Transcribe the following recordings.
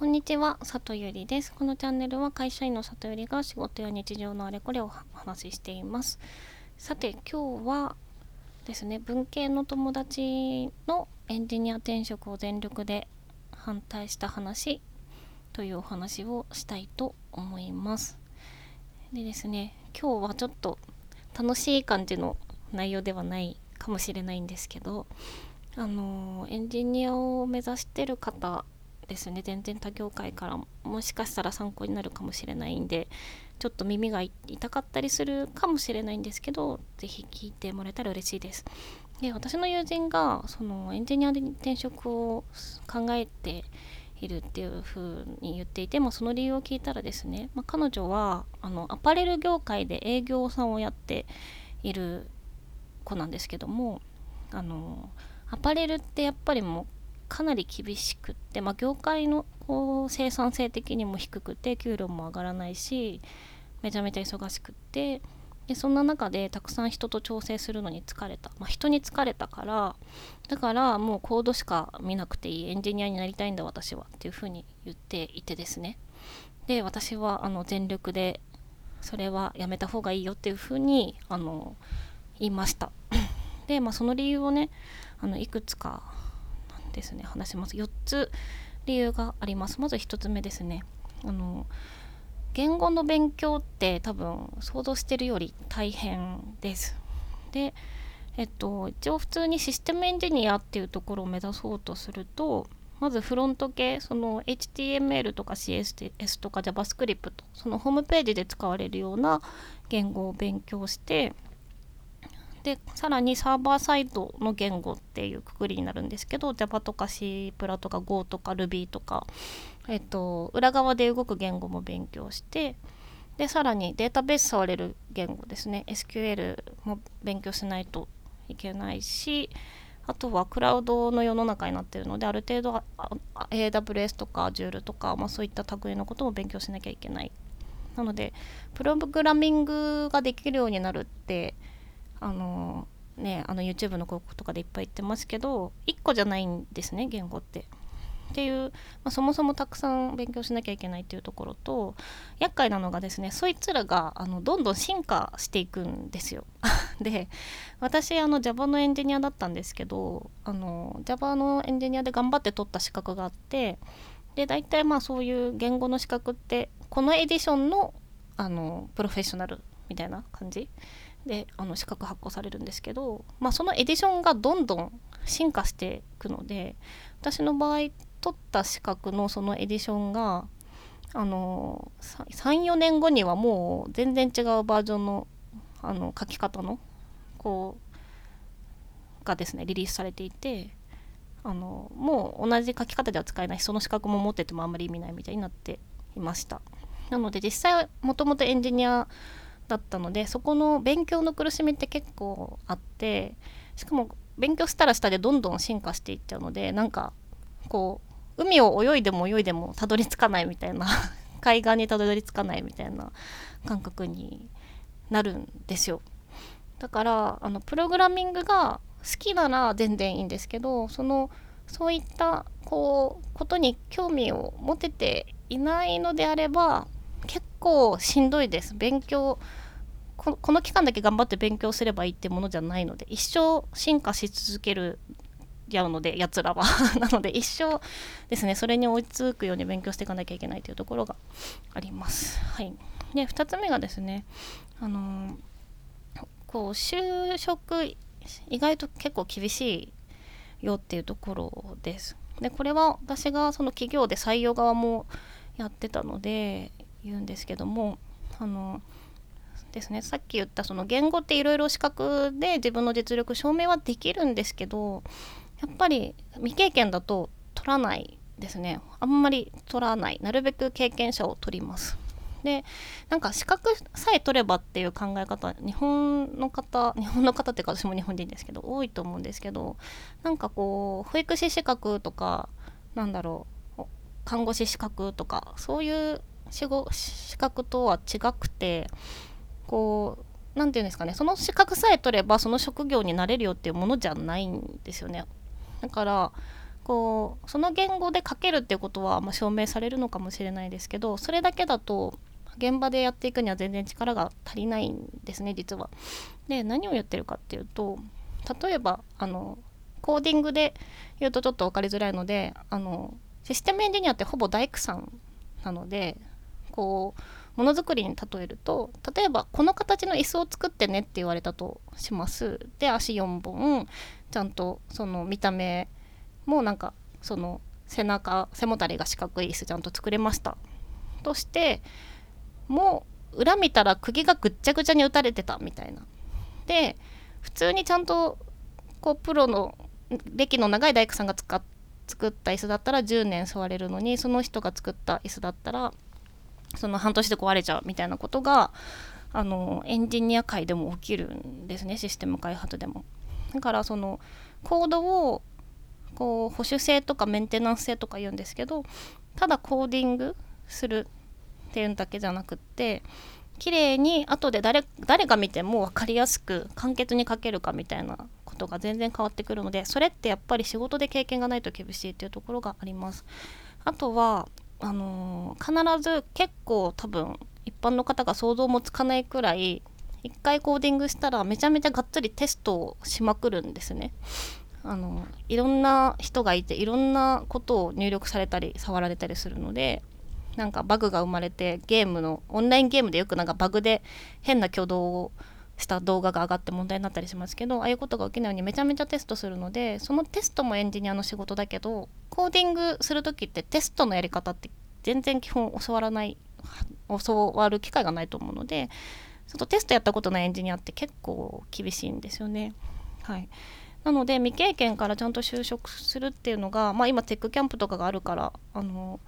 こんにちは、里ゆりです。このチャンネルは会社員の里ゆりが仕事や日常のあれこれをお話ししています。さて、今日はですね、文系の友達のエンジニア転職を全力で反対した話というお話をしたいと思います。でですね、今日はちょっと楽しい感じの内容ではないかもしれないんですけど、あのエンジニアを目指してる方ですね全然他業界からもしかしたら参考になるかもしれないんでちょっと耳が痛かったりするかもしれないんですけど是非聞いてもらえたら嬉しいです。で私の友人がそのエンジニアで転職を考えているっていう風に言っていてもその理由を聞いたらですね、まあ、彼女はあのアパレル業界で営業さんをやっている子なんですけどもあのアパレルってやっぱりもうかなり厳しくって、まあ、業界のこう生産性的にも低くて給料も上がらないしめちゃめちゃ忙しくってでそんな中でたくさん人と調整するのに疲れた、まあ、人に疲れたからだからもうコードしか見なくていいエンジニアになりたいんだ私はっていうふうに言っていてですね。で私はあの全力でそれはやめた方がいいよっていうふうにあの言いました。で、まあ、その理由をねあのいくつかですね。話します。4つ理由があります。まず1つ目ですね。あの言語の勉強って多分想像してるより大変です。でえっと一応普通にシステムエンジニアっていうところを目指そうとするとまずフロント系その HTML とか CSS とか JavaScript そのホームページで使われるような言語を勉強してでさらにサーバーサイドの言語っていうくくりになるんですけど Java とか C プラとか Go とか Ruby とか、えっと、裏側で動く言語も勉強してでさらにデータベース触れる言語ですね。SQL も勉強しないといけないしあとはクラウドの世の中になってるのである程度 AWS とか Azure とか、まあ、そういった類のことも勉強しなきゃいけない。なのでプログラミングができるようになるってあのねあの YouTube の広告とかでいっぱい言ってますけど1個じゃないんですね言語って。っていう、まあ、そもそもたくさん勉強しなきゃいけないっていうところと厄介なのがですねそいつらがあのどんどん進化していくんですよ。で私あの Java のエンジニアだったんですけどあの Java のエンジニアで頑張って取った資格があってで大体まあそういう言語の資格ってこのエディションのあのプロフェッショナルみたいな感じであの資格発行されるんですけど、まあ、そのエディションがどんどん進化していくので私の場合取った資格のそのエディションがあの34年後にはもう全然違うバージョンのあの書き方のこうがですねリリースされていてあのもう同じ書き方では使えないしその資格も持っててもあんまり意味ないみたいになっていました。なので実際もともとエンジニアだったのでそこの勉強の苦しみって結構あってしかも勉強したらしたでどんどん進化していっちゃうのでなんかこう海を泳いでも泳いでもたどり着かないみたいな 海岸にたどり着かないみたいな感覚になるんですよ。だからあのプログラミングが好きなら全然いいんですけどそのそういったこうことに興味を持てていないのであれば結構しんどいです勉強この期間だけ頑張って勉強すればいいってものじゃないので一生進化し続けるやうのでやつらは なので一生ですねそれに追いつくように勉強していかなきゃいけないというところがあります。はい、で2つ目がですねあのこう就職意外と結構厳しいよっていうところです。でこれは私がその企業で採用側もやってたので言うんですけどもあのですねさっき言ったその言語っていろいろ資格で自分の実力証明はできるんですけどやっぱり未経験だと取らないですね。あんまり取らない。なるべく経験者を取ります。でなんか資格さえ取ればっていう考え方日本の方日本の方っていうか私も日本人ですけど多いと思うんですけどなんかこう保育士資格とかなんだろう看護師資格とかそういう資格とは違くてこう何て言うんですかねその資格さえ取ればその職業になれるよっていうものじゃないんですよねだからこうその言語で書けるっていうことは、まあ、証明されるのかもしれないですけどそれだけだと現場でやっていくには全然力が足りないんですね実は。で何を言ってるかっていうと例えばあのコーディングで言うとちょっと分かりづらいのであのシステムエンジニアってほぼ大工さんなのでこうものづくりに例えると例えばこの形の椅子を作ってねって言われたとします。で足4本ちゃんとその見た目もなんかその背中背もたれが四角い椅子ちゃんと作れました。としてもう裏見たら釘がぐっちゃぐちゃに打たれてたみたいな。で普通にちゃんとこうプロの歴の長い大工さんが使っ作った椅子だったら10年座れるのにその人が作った椅子だったらその半年で壊れちゃうみたいなことがあのエンジニア界でも起きるんですねシステム開発でも。だからそのコードをこう保守性とかメンテナンス性とか言うんですけどただコーディングするっていうだけじゃなくって綺麗に後で誰誰が見ても分かりやすく簡潔に書けるかみたいなことが全然変わってくるのでそれってやっぱり仕事で経験がないと厳しいっていうところがあります。あとはあのー、必ず結構多分一般の方が想像もつかないくらい一回コーディングしたらめちゃめちゃがっつりテストをしまくるんですね。あのいろんな人がいていろんなことを入力されたり触られたりするのでなんかバグが生まれてゲームのオンラインゲームでよくなんかバグで変な挙動をした動画が上がって問題になったりしますけどああいうことが起きないようにめちゃめちゃテストするのでそのテストもエンジニアの仕事だけどコーディングする時ってテストのやり方って全然基本教わらない教わる機会がないと思うのでちょっとテストやったことないエンジニアって結構厳しいんですよね。はい、なので未経験からちゃんと就職するっていうのが、まあ、今テックキャンプとかがあるからあの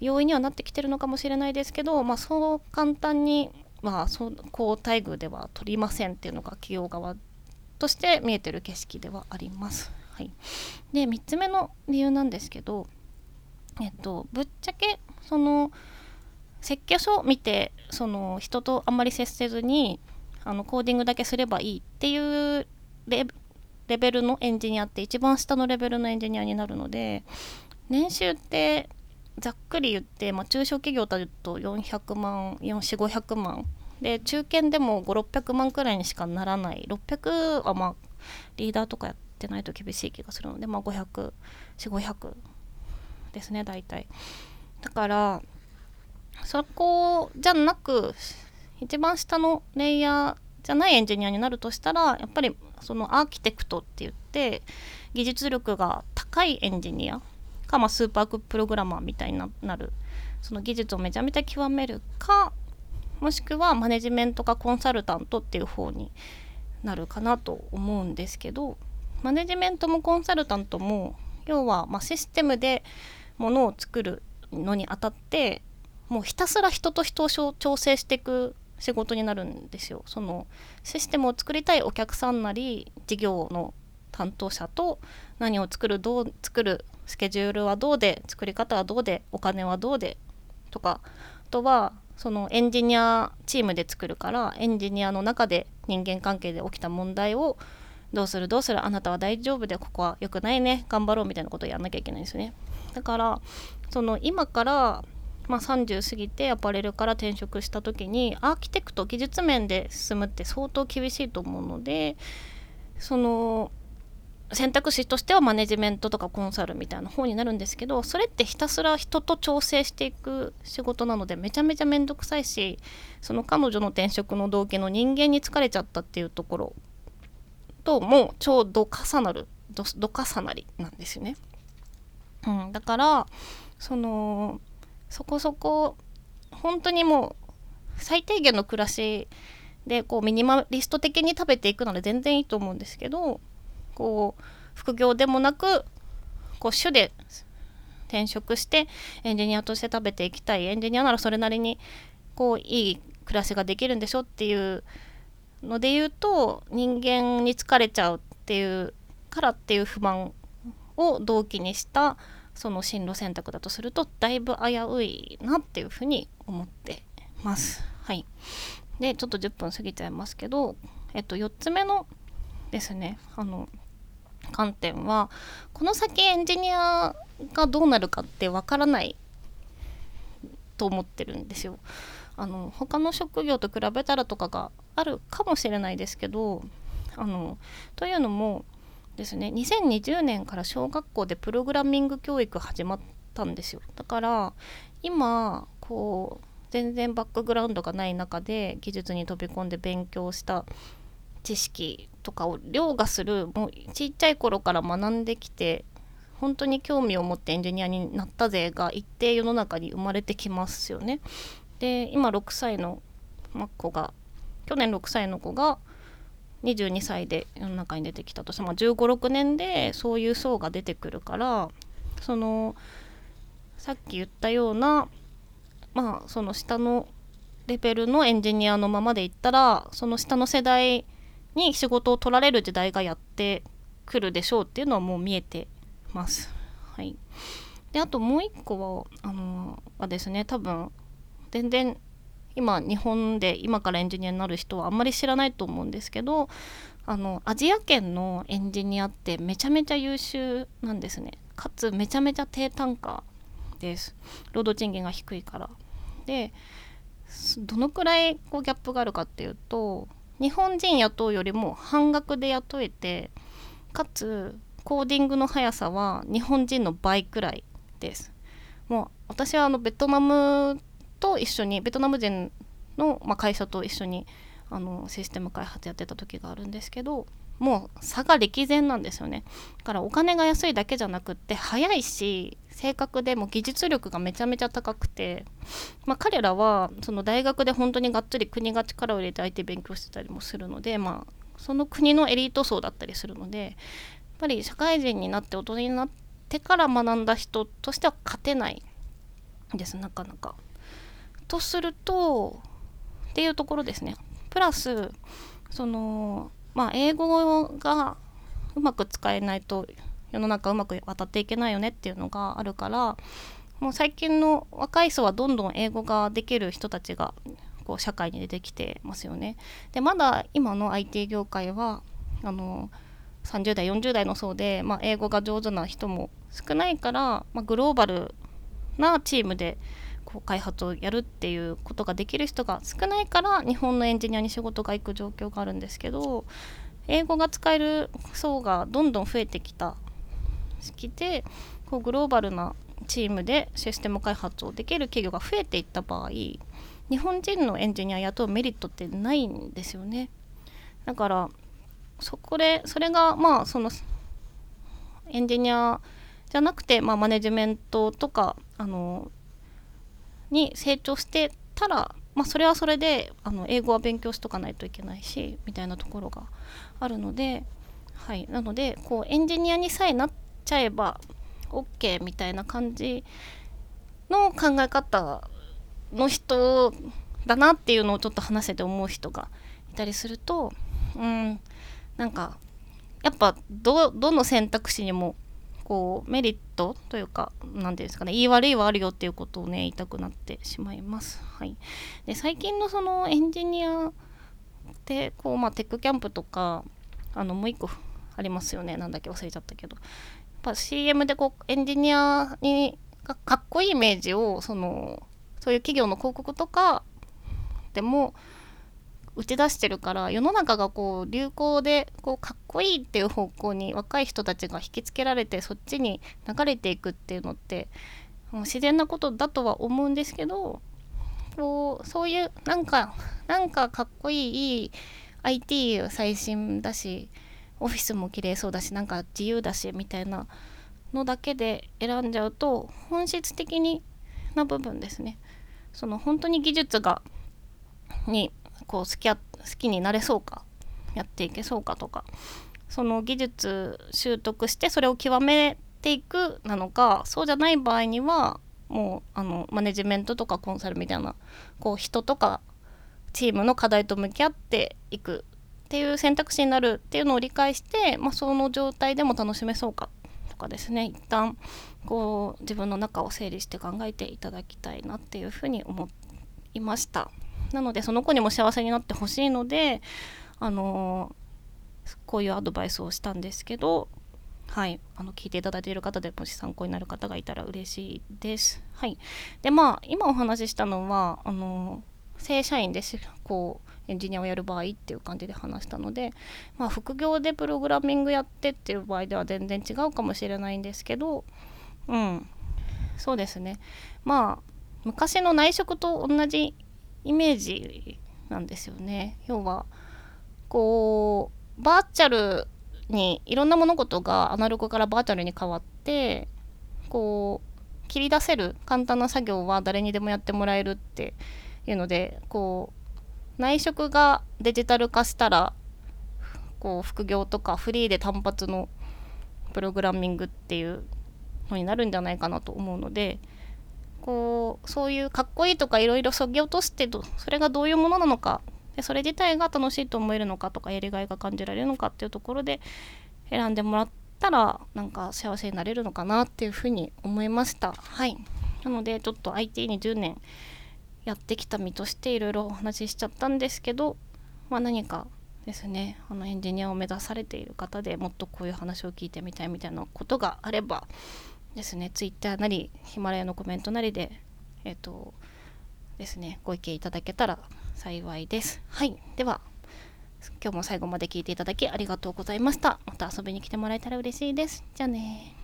容易にはなってきてるのかもしれないですけど、まあ、そう簡単に、まあ、そ高待遇では取りませんっていうのが企業側として見えてる景色ではあります。はい、で3つ目の理由なんですけど、えっと、ぶっちゃけその設計書を見てその人とあんまり接せずにあのコーディングだけすればいいっていうレベルのエンジニアって一番下のレベルのエンジニアになるので年収ってざっくり言って、まあ、中小企業だと400万4500万で中堅でも5600万くらいにしかならない600はまあリーダーとかやってないと厳しい気がするのでまあ5004,500ですね大体。だからそこじゃなく一番下のレイヤーじゃないエンジニアになるとしたらやっぱりそのアーキテクトって言って技術力が高いエンジニアか、まあ、スーパープログラマーみたいになるその技術をめちゃめちゃ極めるかもしくはマネジメントかコンサルタントっていう方になるかなと思うんですけどマネジメントもコンサルタントも要はまシステムでものを作るのにあたってもうひたすら人と人を調整していく仕事になるんですよ。そのシステムを作りたいお客さんなり事業の担当者と何を作るどう作るスケジュールはどうで作り方はどうでお金はどうでとかあとはそのエンジニアチームで作るからエンジニアの中で人間関係で起きた問題をどうするどうするあなたは大丈夫でここは良くないね頑張ろうみたいなことをやんなきゃいけないんですよね。だからその今からまあ、30過ぎてアパレルから転職した時にアーキテクト技術面で進むって相当厳しいと思うのでその選択肢としてはマネジメントとかコンサルみたいな方になるんですけどそれってひたすら人と調整していく仕事なのでめちゃめちゃ面倒くさいしその彼女の転職の動機の人間に疲れちゃったっていうところともうちょうど重なるど重なりなんですよね。うん、だからそのそこそこ本当にもう最低限の暮らしでこうミニマリスト的に食べていくので全然いいと思うんですけどこう副業でもなくこう主で転職してエンジニアとして食べていきたいエンジニアならそれなりにこういい暮らしができるんでしょっていうので言うと人間に疲れちゃうっていうからっていう不満を動機にしたその進路選択だとするとだいぶ危ういなっていうふうに思ってます。はい、でちょっと10分過ぎちゃいますけど、えっと、4つ目のですねあの観点はこの先エンジニアがどうなるかってわからないと思ってるんですよ。あの他の職業と比べたらとかがあるかもしれないですけどあのというのもですね2020年から小学校でプログラミング教育始まったんですよだから今こう全然バックグラウンドがない中で技術に飛び込んで勉強した知識とかを凌駕するもうちっちゃい頃から学んできて本当に興味を持ってエンジニアになった勢が一定世の中に生まれてきますよね。で今6歳の子が去年6歳の子が22歳で世の中に出てきたとして、まあ、1 5 6年でそういう層が出てくるからそのさっき言ったようなまあその下のレベルのエンジニアのままでいったらその下の世代に仕事を取られる時代がやってくるでしょうっていうのはもう見えてます。はい、であともう一個はあのはですね。多分全然今日本で今からエンジニアになる人はあんまり知らないと思うんですけどあのアジア圏のエンジニアってめちゃめちゃ優秀なんですね。かつめちゃめちゃ低単価です。労働賃金が低いから。でどのくらいこうギャップがあるかっていうと日本人雇うよりも半額で雇えてかつコーディングの速さは日本人の倍くらいです。もう私はあのベトナムと一緒にベトナム人の、まあ、会社と一緒にあのシステム開発やってた時があるんですけどもう差が歴然なんですよねだからお金が安いだけじゃなくって早いし正確でも技術力がめちゃめちゃ高くて、まあ、彼らはその大学で本当にがっつり国が力を入れて IT 勉強してたりもするので、まあ、その国のエリート層だったりするのでやっぱり社会人になって大人になってから学んだ人としては勝てないですなかなか。とするとっていうところですね。プラスそのまあ英語がうまく使えないと世の中うまく渡っていけないよねっていうのがあるからもう最近の若い層はどんどん英語ができる人たちがこう社会に出てきてますよね。でまだ今の IT 業界はあの30代40代の層で、まあ、英語が上手な人も少ないから、まあ、グローバルなチームでこう開発をやるっていうことができる人が少ないから日本のエンジニアに仕事が行く状況があるんですけど英語が使える層がどんどん増えてきたきてこうグローバルなチームでシステム開発をできる企業が増えていった場合日本人のエンジニア雇うメリットってないんですよね。だからそこでそれがまあそのエンジニアじゃなくて、まあ、マネジメントとかあのに成長してたら、まあ、それはそれであの英語は勉強しとかないといけないしみたいなところがあるので、はい、なのでこうエンジニアにさえなっちゃえば OK みたいな感じの考え方の人だなっていうのをちょっと話して思う人がいたりするとうんなんかやっぱどの選択肢にもこうメリットというか何て言うんですかね言い悪いはあるよっていうことをね言いたくなってしまいます。はい、で最近のそのエンジニアってこう、まあ、テックキャンプとかあのもう一個ありますよね。なんだっけ忘れちゃったけど。やっぱ CM でこうエンジニアにかっこいいイメージをそのそういう企業の広告とかでも打ち出してるから世の中がこう流行でこうかっこいいっていう方向に若い人たちが引きつけられてそっちに流れていくっていうのってもう自然なことだとは思うんですけどこうそういうなんかなんかかっこいい IT 最新だしオフィスも綺麗そうだしなんか自由だしみたいなのだけで選んじゃうと本質的にな部分ですね。その本当に技術がにこう好きや好きになれそうかやっていけそうかとかその技術習得してそれを極めていくなのかそうじゃない場合にはもうあのマネジメントとかコンサルみたいなこう人とかチームの課題と向き合っていくっていう選択肢になるっていうのを理解して、まあ、その状態でも楽しめそうかとかですね一旦こう自分の中を整理して考えていただきたいなっていうふうに思いました。なのでその子にも幸せになってほしいのであのこういうアドバイスをしたんですけどはい。あの聞いていただいている方でもし参考になる方がいたら嬉しいです。はい。でまあ今お話ししたのはあの正社員でこうエンジニアをやる場合っていう感じで話したので、まあ、副業でプログラミングやってっていう場合では全然違うかもしれないんですけどうん。そうですね。まあ昔の内職と同じイメージなんですよね。要はこうバーチャルにいろんな物事がアナログからバーチャルに変わってこう切り出せる簡単な作業は誰にでもやってもらえるっていうのでこう内職がデジタル化したらこう副業とかフリーで単発のプログラミングっていうのになるんじゃないかなと思うのでこうそういうかっこいいとかいろいろそぎ落としてそれがどういうものなのかでそれ自体が楽しいと思えるのかとかやりがいが感じられるのかっていうところで選んでもらったらなんか幸せになれるのかなっていうふうに思いました。はい。なのでちょっと IT に10年やってきた身としていろいろお話ししちゃったんですけど、まあ、何かですねあのエンジニアを目指されている方でもっとこういう話を聞いてみたいみたいなことがあればですね。Twitter なりヒマラヤのコメントなりでえっ、ー、とですね。ご意見いただけたら幸いです。はい。では今日も最後まで聞いていただきありがとうございました。また遊びに来てもらえたら嬉しいです。じゃあね